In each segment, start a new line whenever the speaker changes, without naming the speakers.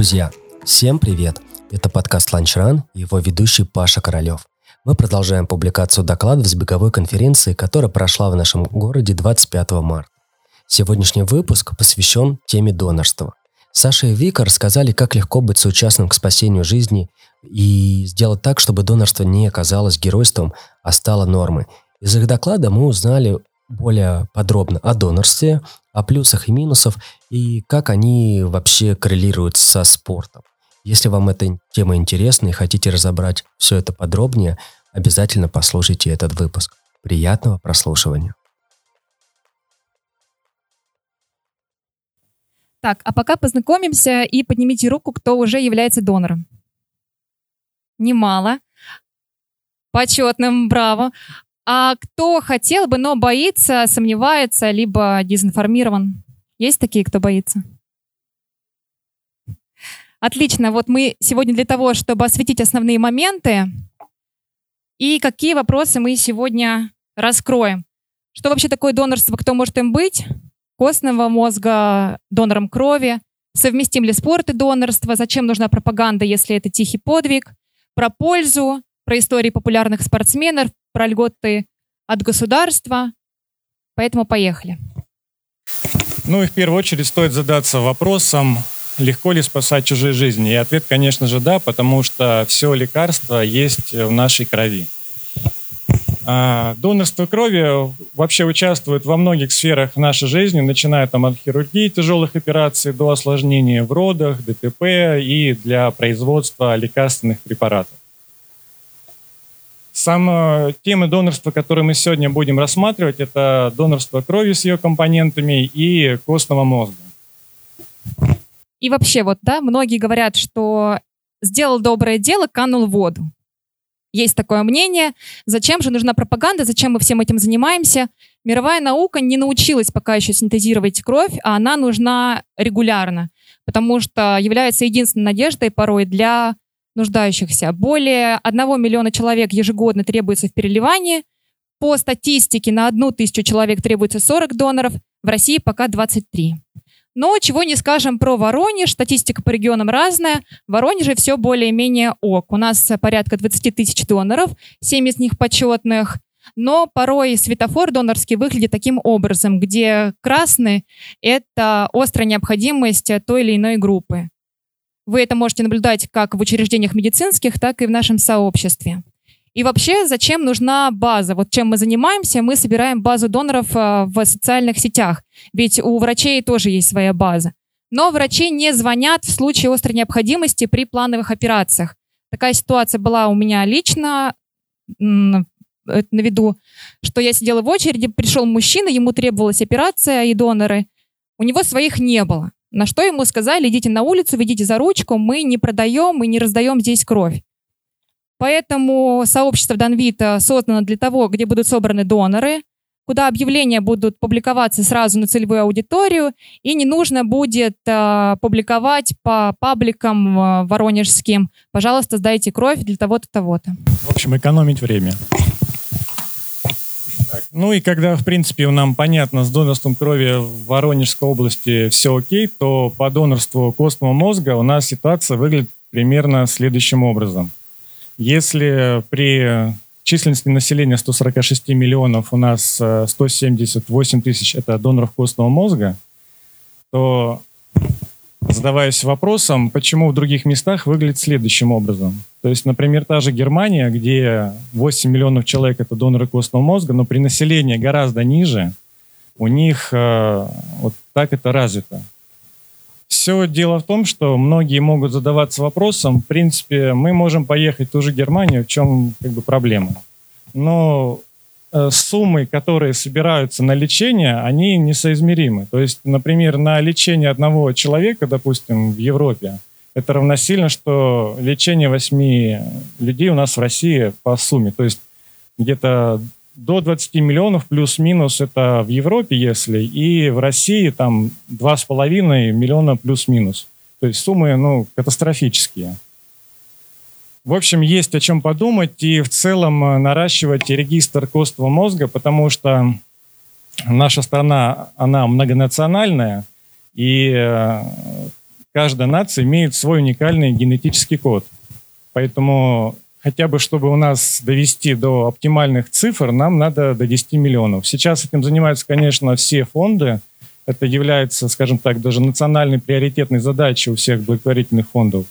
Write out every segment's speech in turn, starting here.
Друзья, всем привет! Это подкаст «Ланчран» и его ведущий Паша Королев. Мы продолжаем публикацию докладов с беговой конференции, которая прошла в нашем городе 25 марта. Сегодняшний выпуск посвящен теме донорства. Саша и Вика рассказали, как легко быть соучастным к спасению жизни и сделать так, чтобы донорство не оказалось геройством, а стало нормой. Из их доклада мы узнали более подробно о донорстве, о плюсах и минусах и как они вообще коррелируют со спортом. Если вам эта тема интересна и хотите разобрать все это подробнее, обязательно послушайте этот выпуск. Приятного прослушивания.
Так, а пока познакомимся и поднимите руку, кто уже является донором. Немало. Почетным, браво. А кто хотел бы, но боится, сомневается, либо дезинформирован? Есть такие, кто боится? Отлично. Вот мы сегодня для того, чтобы осветить основные моменты и какие вопросы мы сегодня раскроем. Что вообще такое донорство, кто может им быть? Костного мозга, донором крови. Совместим ли спорт и донорство? Зачем нужна пропаганда, если это тихий подвиг? Про пользу, про истории популярных спортсменов, про льготы от государства. Поэтому поехали.
Ну и в первую очередь стоит задаться вопросом, легко ли спасать чужие жизни. И ответ, конечно же, да, потому что все лекарство есть в нашей крови. А, донорство крови вообще участвует во многих сферах нашей жизни, начиная там, от хирургии, тяжелых операций до осложнения в родах, ДТП и для производства лекарственных препаратов. Сама тема донорства, которую мы сегодня будем рассматривать, это донорство крови с ее компонентами и костного мозга.
И вообще, вот, да, многие говорят, что сделал доброе дело, канул в воду. Есть такое мнение. Зачем же нужна пропаганда? Зачем мы всем этим занимаемся? Мировая наука не научилась пока еще синтезировать кровь, а она нужна регулярно, потому что является единственной надеждой порой для нуждающихся. Более 1 миллиона человек ежегодно требуется в переливании. По статистике на одну тысячу человек требуется 40 доноров, в России пока 23. Но чего не скажем про Воронеж, статистика по регионам разная. В Воронеже все более-менее ок. У нас порядка 20 тысяч доноров, 7 из них почетных. Но порой светофор донорский выглядит таким образом, где красный – это острая необходимость той или иной группы. Вы это можете наблюдать как в учреждениях медицинских, так и в нашем сообществе. И вообще, зачем нужна база? Вот чем мы занимаемся, мы собираем базу доноров э, в социальных сетях. Ведь у врачей тоже есть своя база. Но врачи не звонят в случае острой необходимости при плановых операциях. Такая ситуация была у меня лично на виду, что я сидела в очереди, пришел мужчина, ему требовалась операция и доноры. У него своих не было. На что ему сказали, идите на улицу, ведите за ручку, мы не продаем, мы не раздаем здесь кровь. Поэтому сообщество Донвита создано для того, где будут собраны доноры, куда объявления будут публиковаться сразу на целевую аудиторию, и не нужно будет э, публиковать по пабликам э, воронежским. Пожалуйста, сдайте кровь для того-то, того-то.
В общем, экономить время. Ну и когда, в принципе, нам понятно, с донорством крови в Воронежской области все окей, то по донорству костного мозга у нас ситуация выглядит примерно следующим образом. Если при численности населения 146 миллионов у нас 178 э, тысяч – это доноров костного мозга, то задаваясь вопросом, почему в других местах выглядит следующим образом. То есть, например, та же Германия, где 8 миллионов человек – это доноры костного мозга, но при населении гораздо ниже, у них э, вот так это развито. Все дело в том, что многие могут задаваться вопросом, в принципе, мы можем поехать в ту же Германию, в чем как бы проблема. Но суммы, которые собираются на лечение, они несоизмеримы. То есть, например, на лечение одного человека, допустим, в Европе, это равносильно, что лечение восьми людей у нас в России по сумме. То есть где-то до 20 миллионов плюс-минус это в Европе, если, и в России там 2,5 миллиона плюс-минус. То есть суммы ну, катастрофические. В общем, есть о чем подумать и в целом э, наращивать регистр костного мозга, потому что наша страна, она многонациональная, и э, каждая нация имеет свой уникальный генетический код. Поэтому хотя бы чтобы у нас довести до оптимальных цифр, нам надо до 10 миллионов. Сейчас этим занимаются, конечно, все фонды. Это является, скажем так, даже национальной приоритетной задачей у всех благотворительных фондов.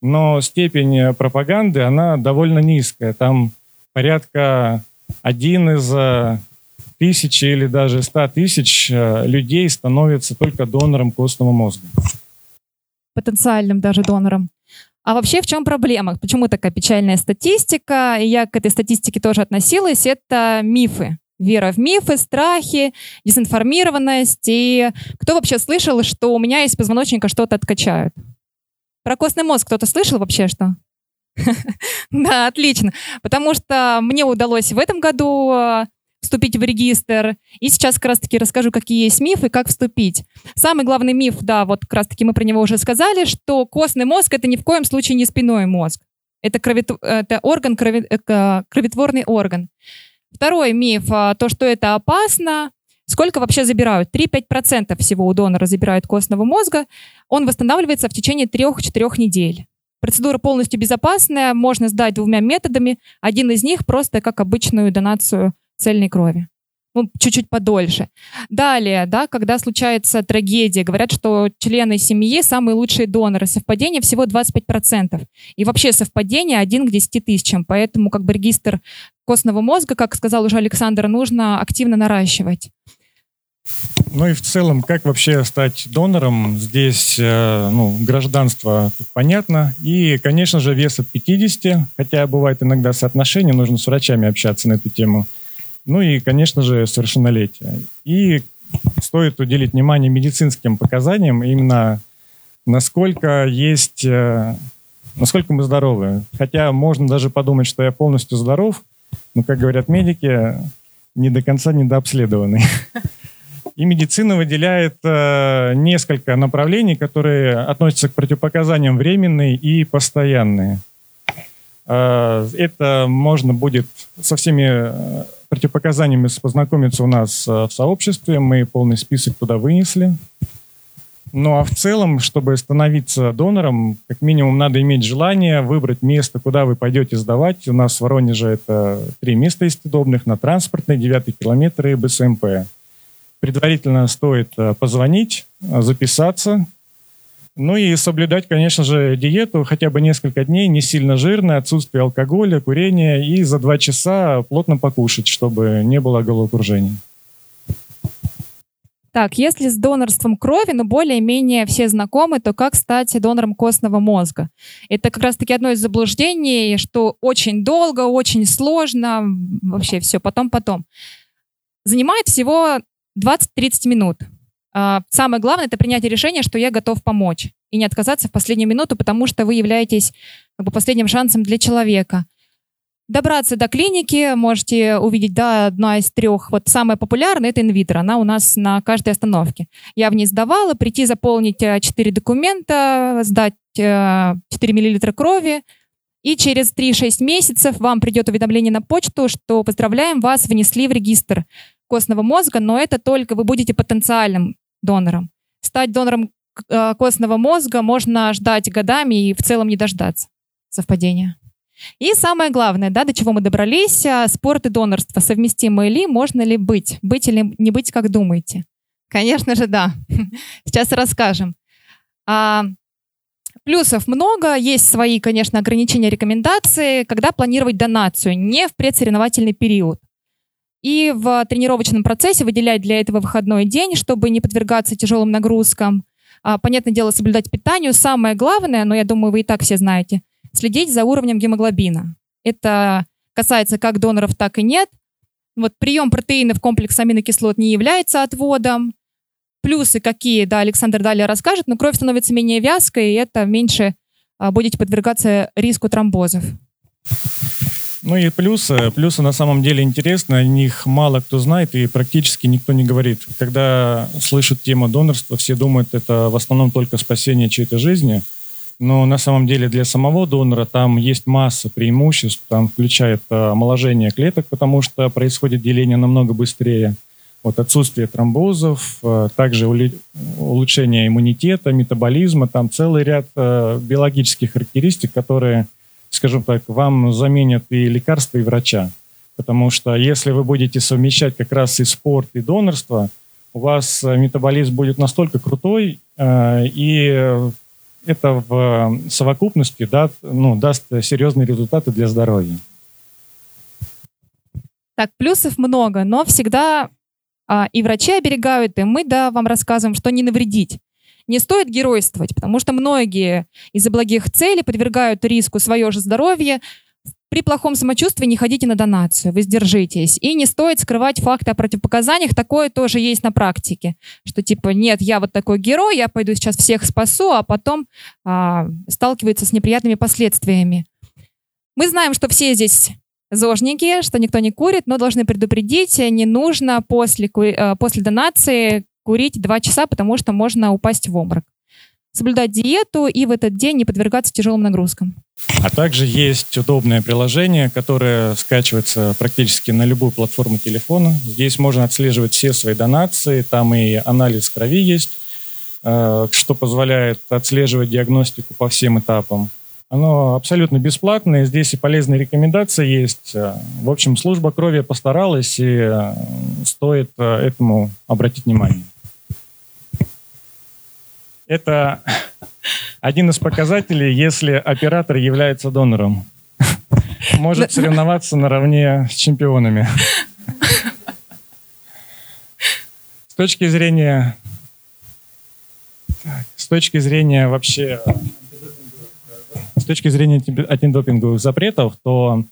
Но степень пропаганды, она довольно низкая. Там порядка один из э, тысячи или даже ста тысяч э, людей становится только донором костного мозга.
Потенциальным даже донором. А вообще в чем проблема? Почему такая печальная статистика? И я к этой статистике тоже относилась. Это мифы. Вера в мифы, страхи, дезинформированность. И кто вообще слышал, что у меня из позвоночника что-то откачают? Про костный мозг кто-то слышал вообще что? Да, отлично. Потому что мне удалось в этом году а, вступить в регистр. И сейчас как раз-таки расскажу, какие есть мифы, как вступить. Самый главный миф, да, вот как раз-таки мы про него уже сказали, что костный мозг — это ни в коем случае не спиной мозг. Это, кровит... это орган, крови... Э, кровотворный орган. Второй миф, то, что это опасно. Сколько вообще забирают? 3-5% всего у донора забирают костного мозга. Он восстанавливается в течение 3-4 недель. Процедура полностью безопасная, можно сдать двумя методами. Один из них просто как обычную донацию цельной крови. Ну, чуть-чуть подольше. Далее, да, когда случается трагедия, говорят, что члены семьи самые лучшие доноры. Совпадение всего 25%. И вообще совпадение 1 к 10 тысячам. Поэтому как бы регистр костного мозга, как сказал уже Александр, нужно активно наращивать.
Ну и в целом, как вообще стать донором? Здесь э, ну, гражданство понятно. И, конечно же, вес от 50, хотя бывает иногда соотношение, нужно с врачами общаться на эту тему. Ну и, конечно же, совершеннолетие. И стоит уделить внимание медицинским показаниям, именно насколько есть, э, насколько мы здоровы. Хотя можно даже подумать, что я полностью здоров, но, как говорят медики, не до конца недообследованный. И медицина выделяет э, несколько направлений, которые относятся к противопоказаниям временные и постоянные. Э, это можно будет со всеми э, противопоказаниями познакомиться у нас э, в сообществе. Мы полный список туда вынесли. Ну а в целом, чтобы становиться донором, как минимум надо иметь желание выбрать место, куда вы пойдете сдавать. У нас в Воронеже это три места удобных на транспортной, 9 километр и БСМП. Предварительно стоит э, позвонить, записаться, ну и соблюдать, конечно же, диету хотя бы несколько дней, не сильно жирная, отсутствие алкоголя, курения и за два часа плотно покушать, чтобы не было головокружения.
Так, если с донорством крови, но более-менее все знакомы, то как стать донором костного мозга? Это как раз-таки одно из заблуждений, что очень долго, очень сложно, вообще все потом-потом. Занимает всего 20-30 минут. А, самое главное это принятие решения, что я готов помочь и не отказаться в последнюю минуту, потому что вы являетесь как бы, последним шансом для человека. Добраться до клиники можете увидеть, да, одна из трех. Вот самая популярная это инвитро. Она у нас на каждой остановке. Я в ней сдавала, прийти заполнить 4 э, документа, сдать 4 э, мл крови, и через 3-6 месяцев вам придет уведомление на почту, что поздравляем вас, внесли в регистр костного мозга, но это только вы будете потенциальным донором. Стать донором э, костного мозга можно ждать годами и в целом не дождаться совпадения. И самое главное, да, до чего мы добрались, э, спорт и донорство совместимы ли, можно ли быть, быть или не быть, как думаете? Конечно же, да. Сейчас расскажем. А, плюсов много, есть свои, конечно, ограничения, рекомендации, когда планировать донацию, не в предсоревновательный период и в тренировочном процессе выделять для этого выходной день, чтобы не подвергаться тяжелым нагрузкам. А, понятное дело, соблюдать питанию. Самое главное, но я думаю, вы и так все знаете, следить за уровнем гемоглобина. Это касается как доноров, так и нет. Вот прием протеинов комплекс аминокислот не является отводом. Плюсы какие, да, Александр далее расскажет, но кровь становится менее вязкой, и это меньше а, будете подвергаться риску тромбозов.
Ну и плюсы. Плюсы на самом деле интересны, о них мало кто знает и практически никто не говорит. Когда слышат тему донорства, все думают, это в основном только спасение чьей-то жизни. Но на самом деле для самого донора там есть масса преимуществ. Там включает э, омоложение клеток, потому что происходит деление намного быстрее. Вот отсутствие тромбозов, э, также улучшение иммунитета, метаболизма, там целый ряд э, биологических характеристик, которые, скажем так, вам заменят и лекарства, и врача. Потому что если вы будете совмещать как раз и спорт, и донорство, у вас метаболизм будет настолько крутой, и это в совокупности да, ну, даст серьезные результаты для здоровья.
Так, плюсов много, но всегда а, и врачи оберегают, и мы, да, вам рассказываем, что не навредить. Не стоит геройствовать, потому что многие из-за благих целей подвергают риску свое же здоровье. При плохом самочувствии не ходите на донацию, вы сдержитесь. И не стоит скрывать факты о противопоказаниях. Такое тоже есть на практике. Что типа, нет, я вот такой герой, я пойду сейчас всех спасу, а потом а, сталкивается с неприятными последствиями. Мы знаем, что все здесь зожники, что никто не курит, но должны предупредить, не нужно после, э, после донации курить 2 часа, потому что можно упасть в обморок. Соблюдать диету и в этот день не подвергаться тяжелым нагрузкам.
А также есть удобное приложение, которое скачивается практически на любую платформу телефона. Здесь можно отслеживать все свои донации, там и анализ крови есть, э, что позволяет отслеживать диагностику по всем этапам. Оно абсолютно бесплатное, здесь и полезные рекомендации есть. В общем, служба крови постаралась, и э, стоит э, этому обратить внимание. Это один из показателей, если оператор является донором. Может соревноваться наравне с чемпионами. С точки зрения, с точки зрения вообще точки зрения антидопинговых запретов, то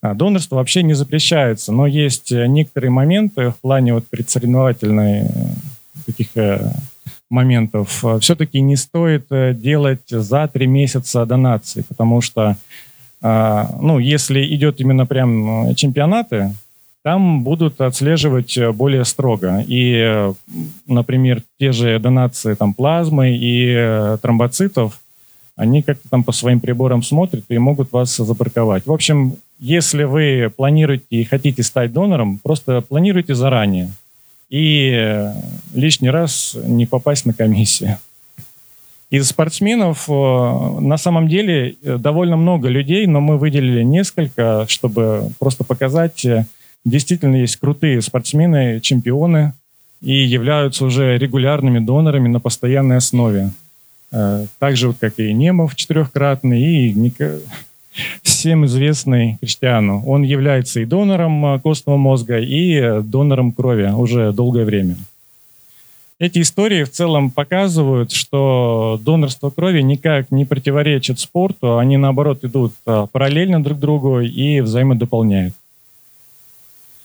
а, донорство вообще не запрещается, но есть э, некоторые моменты в плане вот предсоревновательной э, таких э, моментов. Все-таки не стоит делать за три месяца донации, потому что, а, ну, если идет именно прям чемпионаты, там будут отслеживать более строго. И, например, те же донации там, плазмы и тромбоцитов они как-то там по своим приборам смотрят и могут вас забраковать. В общем, если вы планируете и хотите стать донором, просто планируйте заранее. И лишний раз не попасть на комиссию. Из спортсменов э, на самом деле э, довольно много людей, но мы выделили несколько, чтобы просто показать, э, действительно есть крутые спортсмены, чемпионы, и являются уже регулярными донорами на постоянной основе. Так же, вот, как и Немов четырехкратный, и всем известный Криштиану. Он является и донором э, костного мозга, и э, донором крови уже долгое время. Эти истории в целом показывают, что донорство крови никак не противоречит спорту, они наоборот идут параллельно друг другу и взаимодополняют.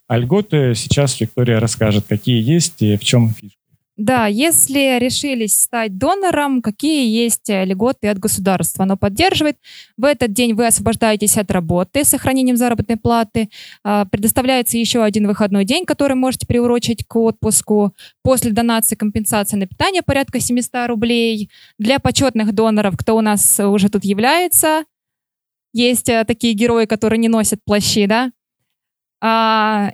А льготы сейчас Виктория расскажет, какие есть и в чем фишка.
Да, если решились стать донором, какие есть э, льготы от государства? Оно поддерживает. В этот день вы освобождаетесь от работы с сохранением заработной платы. А, предоставляется еще один выходной день, который можете приурочить к отпуску. После донации компенсация на питание порядка 700 рублей. Для почетных доноров, кто у нас уже тут является, есть э, такие герои, которые не носят плащи, да? А,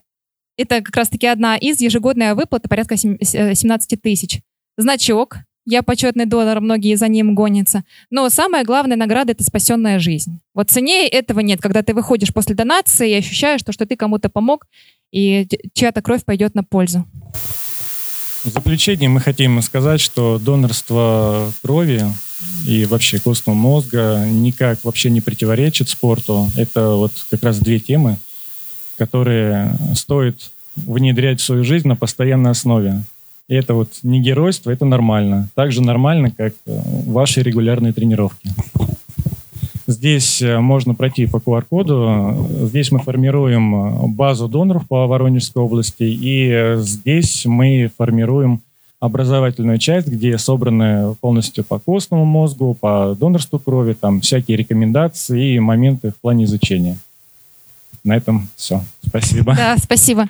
это как раз-таки одна из ежегодная выплата порядка 17 э, тысяч. Значок. Я почетный донор, многие за ним гонятся. Но самая главная награда — это спасенная жизнь. Вот ценнее этого нет, когда ты выходишь после донации и ощущаешь, что, что ты кому-то помог, и чья-то кровь пойдет на пользу.
В заключение мы хотим сказать, что донорство крови и вообще костного мозга никак вообще не противоречит спорту. Это вот как раз две темы, которые стоит внедрять в свою жизнь на постоянной основе. И это вот не геройство, это нормально. Так же нормально, как э, ваши регулярные тренировки. Здесь э, можно пройти по QR-коду. Здесь мы формируем э, базу доноров по Воронежской области. И здесь мы формируем образовательную часть, где собраны полностью по костному мозгу, по донорству крови, там всякие рекомендации и моменты в плане изучения. На этом все. Спасибо.
Да, спасибо.